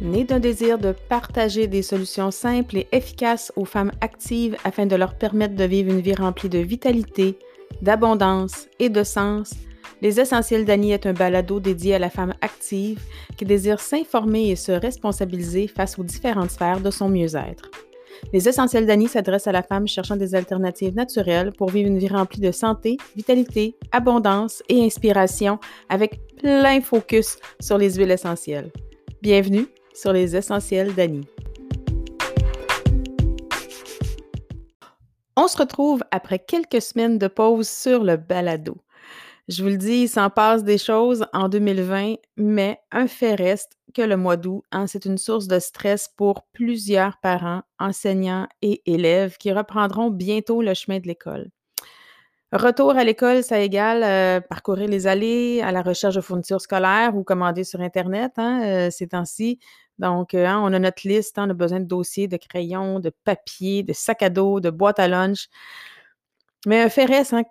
né d'un désir de partager des solutions simples et efficaces aux femmes actives afin de leur permettre de vivre une vie remplie de vitalité, d'abondance et de sens, Les Essentiels d'Annie est un balado dédié à la femme active qui désire s'informer et se responsabiliser face aux différentes sphères de son mieux-être. Les Essentiels d'Annie s'adressent à la femme cherchant des alternatives naturelles pour vivre une vie remplie de santé, vitalité, abondance et inspiration avec plein focus sur les huiles essentielles. Bienvenue sur les Essentiels d'Annie. On se retrouve après quelques semaines de pause sur le balado. Je vous le dis, il s'en passe des choses en 2020, mais un fait reste que le mois d'août, hein, c'est une source de stress pour plusieurs parents, enseignants et élèves qui reprendront bientôt le chemin de l'école. Retour à l'école, ça égale euh, parcourir les allées à la recherche de fournitures scolaires ou commander sur Internet hein, euh, ces temps-ci. Donc, euh, hein, on a notre liste, hein, on a besoin de dossiers, de crayons, de papier, de sacs à dos, de boîtes à lunch. Mais un fait hein,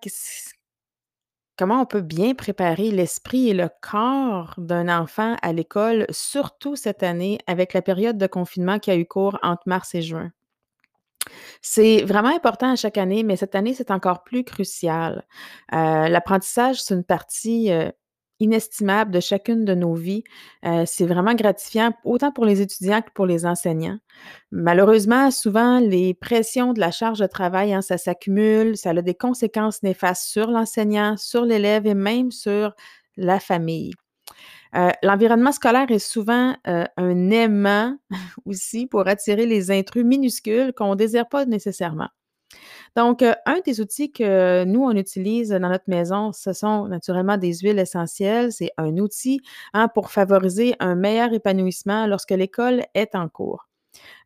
comment on peut bien préparer l'esprit et le corps d'un enfant à l'école, surtout cette année avec la période de confinement qui a eu cours entre mars et juin? C'est vraiment important à chaque année, mais cette année, c'est encore plus crucial. Euh, l'apprentissage, c'est une partie euh, inestimable de chacune de nos vies. Euh, c'est vraiment gratifiant, autant pour les étudiants que pour les enseignants. Malheureusement, souvent, les pressions de la charge de travail, hein, ça s'accumule, ça a des conséquences néfastes sur l'enseignant, sur l'élève et même sur la famille. Euh, l'environnement scolaire est souvent euh, un aimant aussi pour attirer les intrus minuscules qu'on ne désire pas nécessairement. Donc, euh, un des outils que nous, on utilise dans notre maison, ce sont naturellement des huiles essentielles. C'est un outil hein, pour favoriser un meilleur épanouissement lorsque l'école est en cours.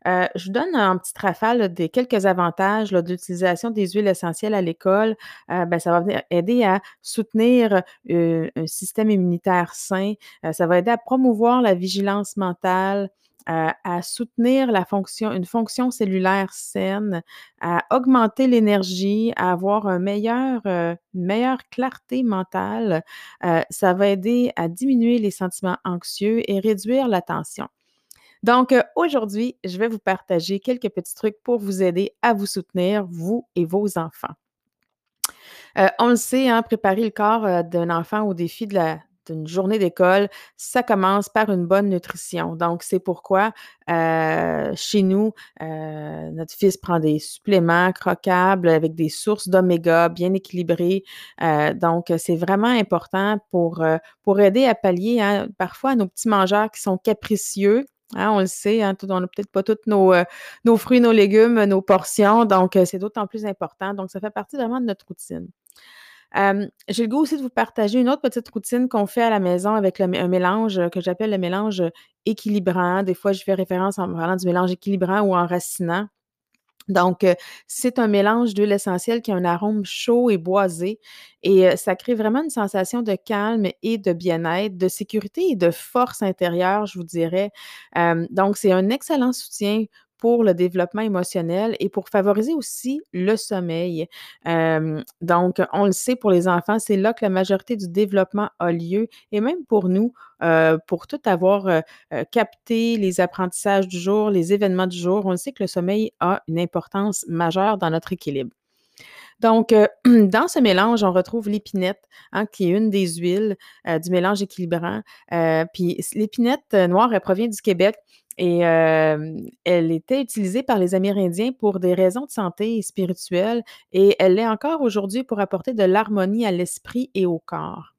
Euh, je vous donne un petit rafale des quelques avantages d'utilisation des huiles essentielles à l'école. Euh, ben, ça va aider à soutenir un système immunitaire sain. ça va aider à promouvoir la vigilance mentale, à soutenir la fonction, une fonction cellulaire saine, à augmenter l'énergie, à avoir meilleur, une meilleure clarté mentale. ça va aider à diminuer les sentiments anxieux et réduire la tension. Donc, aujourd'hui, je vais vous partager quelques petits trucs pour vous aider à vous soutenir, vous et vos enfants. on le sait, hein, préparer le corps d'un enfant au défi de la, d'une journée d'école, ça commence par une bonne nutrition. Donc, c'est pourquoi euh, chez nous, euh, notre fils prend des suppléments croquables avec des sources d'oméga bien équilibrées. Euh, donc, c'est vraiment important pour, aider à pallier hein, parfois nos petits mangeurs qui sont capricieux. Hein, on le sait, hein, on n'a peut-être pas tous nos, nos fruits, nos légumes, nos portions, donc c'est d'autant plus important. Donc, ça fait partie vraiment de notre routine j'ai le goût aussi de vous partager une autre petite routine qu'on fait à la maison avec un mélange que j'appelle le mélange équilibrant. Des fois, je fais référence en parlant du mélange équilibrant ou enracinant. Donc, c'est un mélange d'huile essentielle qui a un arôme chaud et boisé et ça crée vraiment une sensation de calme et de bien-être, de sécurité et de force intérieure, je vous dirais. donc, c'est un excellent soutien pour le développement émotionnel et pour favoriser aussi le sommeil. donc, on le sait pour les enfants, c'est là que la majorité du développement a lieu et même pour nous, pour tout avoir capté les apprentissages du jour, les événements du jour, on le sait que le sommeil a une importance majeure dans notre équilibre. Donc, dans ce mélange, on retrouve l'épinette, hein, qui est une des huiles du mélange équilibrant. puis l'épinette noire, elle provient du Québec. Et elle était utilisée par les Amérindiens pour des raisons de santé et spirituelles et elle l'est encore aujourd'hui pour apporter de l'harmonie à l'esprit et au corps.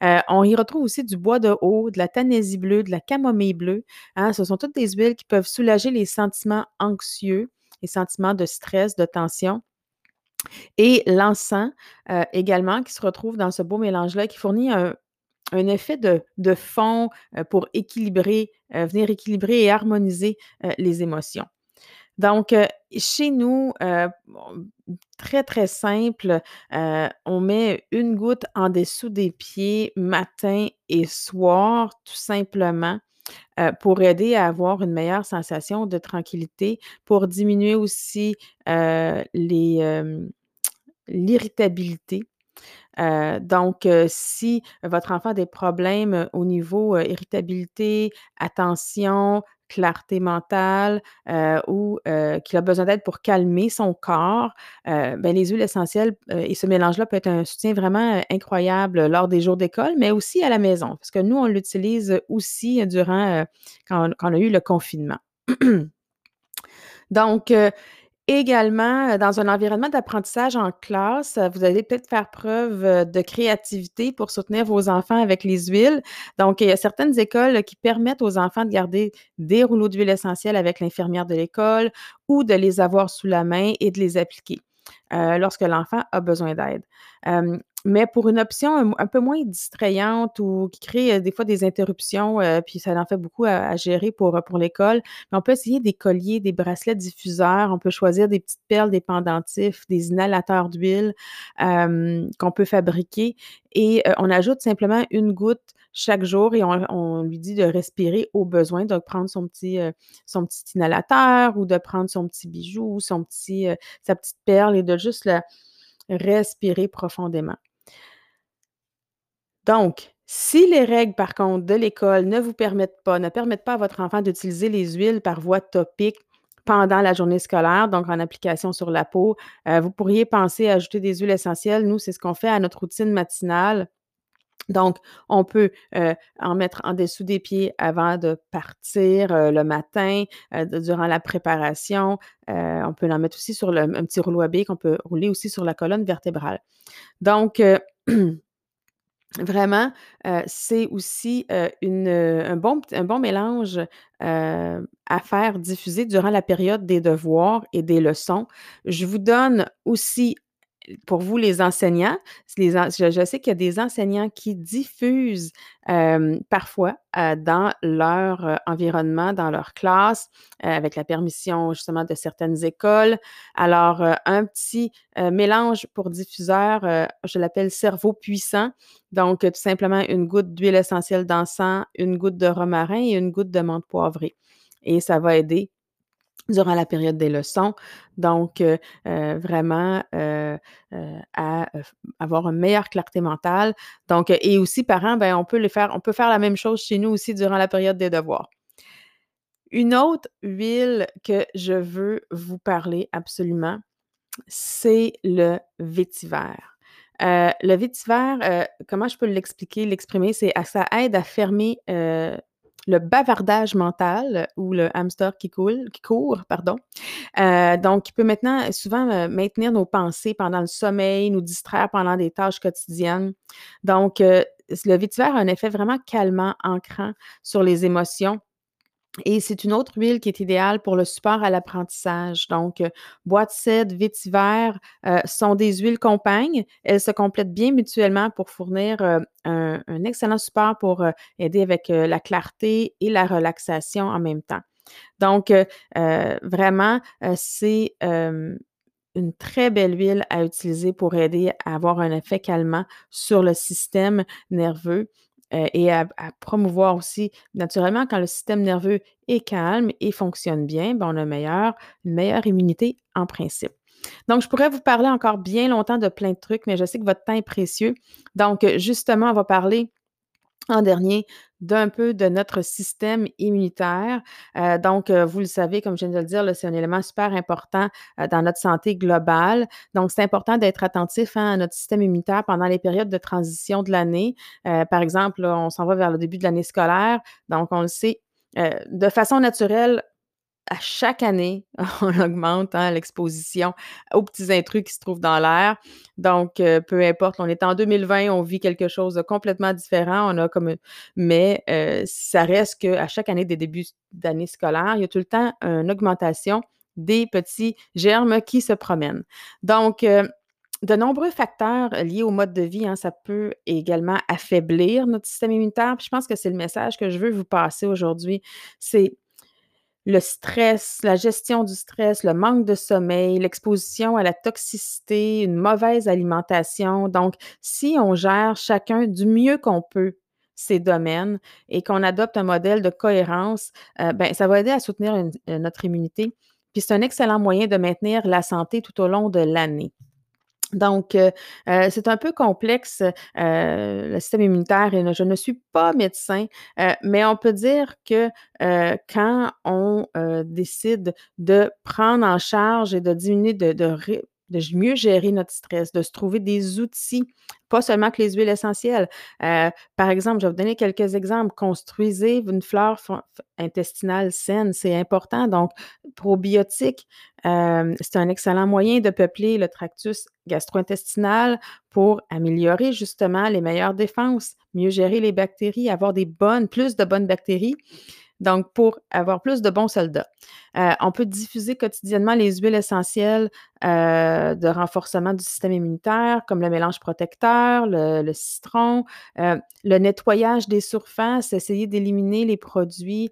on y retrouve aussi du bois de haut, de la tanésie bleue, de la camomille bleue. Hein. ce sont toutes des huiles qui peuvent soulager les sentiments anxieux, les sentiments de stress, de tension. Et l'encens également qui se retrouve dans ce beau mélange-là, qui fournit un effet de, fond pour équilibrer, venir équilibrer et harmoniser les émotions. Donc, chez nous, très, très simple, on met une goutte en dessous des pieds matin et soir, tout simplement, pour aider à avoir une meilleure sensation de tranquillité, pour diminuer aussi l'irritabilité donc, si votre enfant a des problèmes au niveau irritabilité, attention, clarté mentale, ou heu, qui a besoin d'aide pour calmer son corps, ben, les huiles essentielles, et ce mélange-là peut être un soutien vraiment, incroyable lors des jours d'école, mais aussi à la maison. Parce que nous, on l'utilise aussi durant, quand on a eu le confinement. Donc, également, dans un environnement d'apprentissage en classe, vous allez peut-être faire preuve de créativité pour soutenir vos enfants avec les huiles. Donc, il y a certaines écoles qui permettent aux enfants de garder des rouleaux d'huile essentielle avec l'infirmière de l'école ou de les avoir sous la main et de les appliquer, lorsque l'enfant a besoin d'aide. Mais pour une option un peu moins distrayante ou qui crée des fois des interruptions, heu, puis ça en fait beaucoup à gérer pour, pour l'école, mais on peut essayer des colliers, des bracelets diffuseurs, on peut choisir des petites perles, des pendentifs, des inhalateurs d'huile, qu'on peut fabriquer et on ajoute simplement 1 goutte chaque jour et on lui dit de respirer au besoin, de prendre son petit, son petit inhalateur ou de prendre son petit bijou, son petit, sa petite perle et de juste la respirer profondément. Donc, si les règles, par contre, de l'école ne vous permettent pas ne permettent pas à votre enfant d'utiliser les huiles par voie topique pendant la journée scolaire, donc en application sur la peau, heu, vous pourriez penser à ajouter des huiles essentielles. Nous, c'est ce qu'on fait à notre routine matinale. Donc, on peut, heu, en mettre en dessous des pieds avant de partir, heu, le matin, durant la préparation. On peut en mettre aussi sur le un petit rouleau à billes qu'on peut rouler aussi sur la colonne vertébrale. Donc, vraiment, c'est aussi, un bon mélange, à faire diffuser durant la période des devoirs et des leçons. Je vous donne aussi, pour vous les enseignants, je sais qu'il y a des enseignants qui diffusent, parfois, dans leur environnement, dans leur classe, avec la permission justement de certaines écoles. Alors, un petit, mélange pour diffuseur, je l'appelle cerveau puissant. Donc, tout simplement 1 goutte d'huile essentielle d'encens, 1 goutte de romarin et 1 goutte de menthe poivrée et ça va aider durant la période des leçons. Donc, heu heu, vraiment, heu, à avoir une meilleure clarté mentale. Donc, et aussi parents, ben, on peut les faire on peut faire la même chose chez nous aussi durant la période des devoirs. Une autre huile que je veux vous parler absolument, c'est le vétiver. Le vétiver, comment je peux l'expliquer, l'exprimer? C'est ça aide à fermer, le bavardage mental ou le hamster qui coule qui court, pardon. Heu, donc il peut maintenant souvent, heu, maintenir nos pensées pendant le sommeil, nous distraire pendant des tâches quotidiennes. Donc, heu, s le vétiver a un effet vraiment calmant, ancrant sur les émotions et c'est une autre huile qui est idéale pour le support à l'apprentissage. Donc, heu, bois de cèdre, vétiver, heu, sont des huiles compagnes. Elles se complètent bien mutuellement pour fournir, heu, un excellent support pour, aider avec, la clarté et la relaxation en même temps. Donc, vraiment, c'est, une très belle huile à utiliser pour aider à avoir un effet calmant sur le système nerveux, heu, et à promouvoir aussi naturellement quand le système nerveux est calme et fonctionne bien, ben, on a une meilleure immunité en principe. Donc, je pourrais vous parler encore bien longtemps de plein de trucs, mais je sais que votre temps est précieux. Donc, justement, on va parler en dernier d'un peu de notre système immunitaire. Heu, donc, heu, vous le savez, comme je viens de le dire, c'est un élément super important, heu, dans notre santé globale. Donc, c'est important d'être attentif, hein, à notre système immunitaire pendant les périodes de transition de l'année. Par exemple, on s'en va vers le début de l'année scolaire, donc on le sait, de façon naturelle, à chaque année, on augmente, hein, l'exposition aux petits intrus qui se trouvent dans l'air. Donc, peu importe, on est en 2020, on vit quelque chose de complètement différent. On a comme, mais, ça reste qu'à chaque année des débuts d'année scolaire, il y a tout le temps une augmentation des petits germes qui se promènent. Donc, de nombreux facteurs liés au mode de vie, hein, ça peut également affaiblir notre système immunitaire. Puis je pense que c'est le message que je veux vous passer aujourd'hui. C'est le stress, la gestion du stress, le manque de sommeil, l'exposition à la toxicité, une mauvaise alimentation. Donc, si on gère chacun du mieux qu'on peut ces domaines et qu'on adopte un modèle de cohérence, heu, ben, ça va aider à soutenir une notre immunité. Puis c'est un excellent moyen de maintenir la santé tout au long de l'année. Donc, euh, euh, c'est un peu complexe, euh, le système immunitaire et je ne suis pas médecin, mais on peut dire que quand on décide de prendre en charge et de diminuer, de, de, de mieux gérer notre stress, de se trouver des outils, pas seulement que les huiles essentielles. Euh, par exemple, je vais vous donner quelques exemples. Construisez une flore intestinale saine, c'est important. Donc, probiotiques, euh, c'est un excellent moyen de peupler le tractus gastro-intestinal pour améliorer justement les meilleures défenses, mieux gérer les bactéries, avoir des bonnes, plus de bonnes bactéries. Donc, pour avoir plus de bons soldats, euh, on peut diffuser quotidiennement les huiles essentielles euh, de renforcement du système immunitaire, comme le mélange protecteur, le, citron, euh, le nettoyage des surfaces, essayer d'éliminer les produits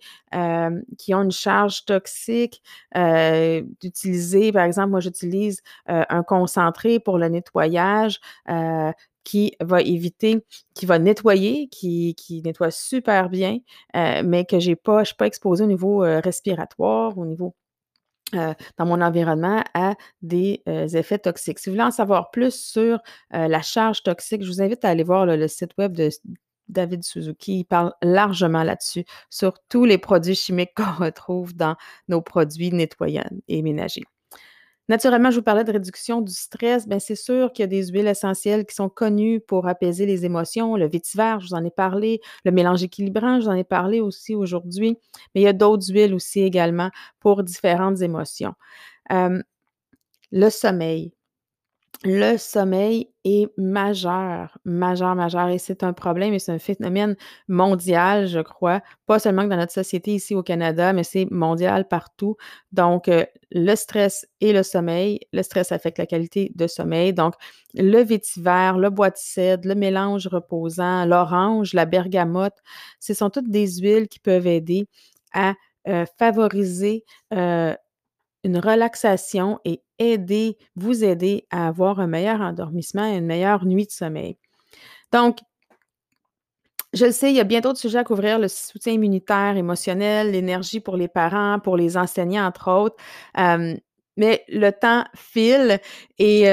qui ont une charge toxique, d'utiliser, par exemple, moi j'utilise un concentré pour le nettoyage qui va éviter, qui va nettoyer, qui, qui nettoie super bien, euh, mais que j'ai pas, je ne suis pas exposée au niveau euh, respiratoire, au niveau euh, dans mon environnement à des effets toxiques. Si vous voulez en savoir plus sur la charge toxique, je vous invite à aller voir le site web de David Suzuki. Il parle largement là-dessus, sur tous les produits chimiques qu'on retrouve dans nos produits nettoyants et ménagers. Naturellement, je vous parlais de réduction du stress. Bien, c'est sûr qu'il y a des huiles essentielles qui sont connues pour apaiser les émotions. Le vétiver, je vous en ai parlé. Le mélange équilibrant, je vous en ai parlé aussi aujourd'hui. Mais il y a d'autres huiles aussi également pour différentes émotions. le sommeil le sommeil est majeur, majeur, majeur. Et c'est un problème et c'est un phénomène mondial, je crois. Pas seulement dans notre société ici au Canada, mais c'est mondial partout. Donc, euh, le stress et le sommeil. Le stress affecte la qualité de sommeil. Donc, le vétiver, le bois de cèdre, le mélange reposant, l'orange, la bergamote, ce sont toutes des huiles qui peuvent aider à euh, favoriser euh, une relaxation et aider, vous aider à avoir un meilleur endormissement et une meilleure nuit de sommeil. Donc, je le sais, il y a bien d'autres sujets à couvrir, le soutien immunitaire, émotionnel, l'énergie pour les parents, pour les enseignants, entre autres. Mais le temps file et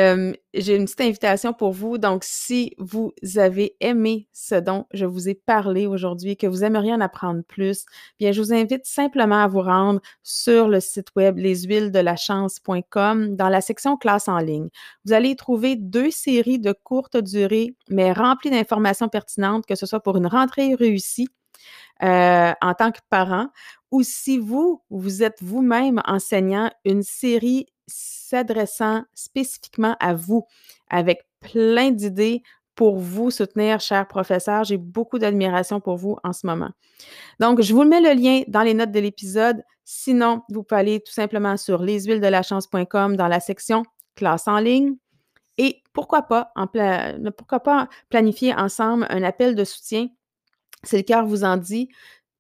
j'ai une petite invitation pour vous. Donc, si vous avez aimé ce dont je vous ai parlé aujourd'hui, que vous aimeriez en apprendre plus, bien, je vous invite simplement à vous rendre sur le site web leshuilesdelachance.com dans la section classe en ligne. Vous allez y trouver deux séries de courte durée, mais remplies d'informations pertinentes, que ce soit pour une rentrée réussie euh, en tant que parent ou si vous, vous êtes vous-même enseignant, une série s'adressant spécifiquement à vous, avec plein d'idées pour vous soutenir, chers professeurs. J'ai beaucoup d'admiration pour vous en ce moment. Donc, je vous mets le lien dans les notes de l'épisode. Sinon, vous pouvez aller tout simplement sur leshuilesdelachance.com dans la section classe en ligne. Et pourquoi pas, en pourquoi pas planifier ensemble un appel de soutien si le cœur vous en dit.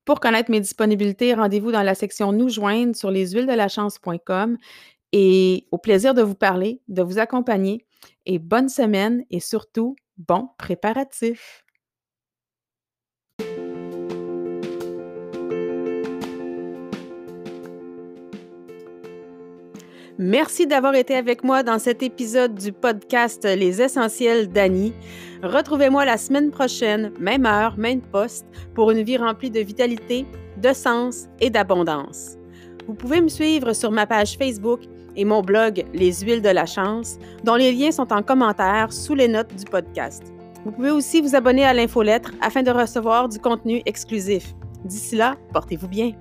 Pour connaître mes disponibilités, rendez-vous dans la section Nous joindre sur leshuilesdelachance.com et au plaisir de vous parler, de vous accompagner et bonne semaine et surtout, bon préparatif. Merci d'avoir été avec moi dans cet épisode du podcast Les Essentiels d'Annie. Retrouvez-moi la semaine prochaine, même heure, même poste, pour une vie remplie de vitalité, de sens et d'abondance. Vous pouvez me suivre sur ma page Facebook et mon blog Les huiles de la chance, dont les liens sont en commentaire sous les notes du podcast. Vous pouvez aussi vous abonner à l'infolettre afin de recevoir du contenu exclusif. D'ici là, portez-vous bien.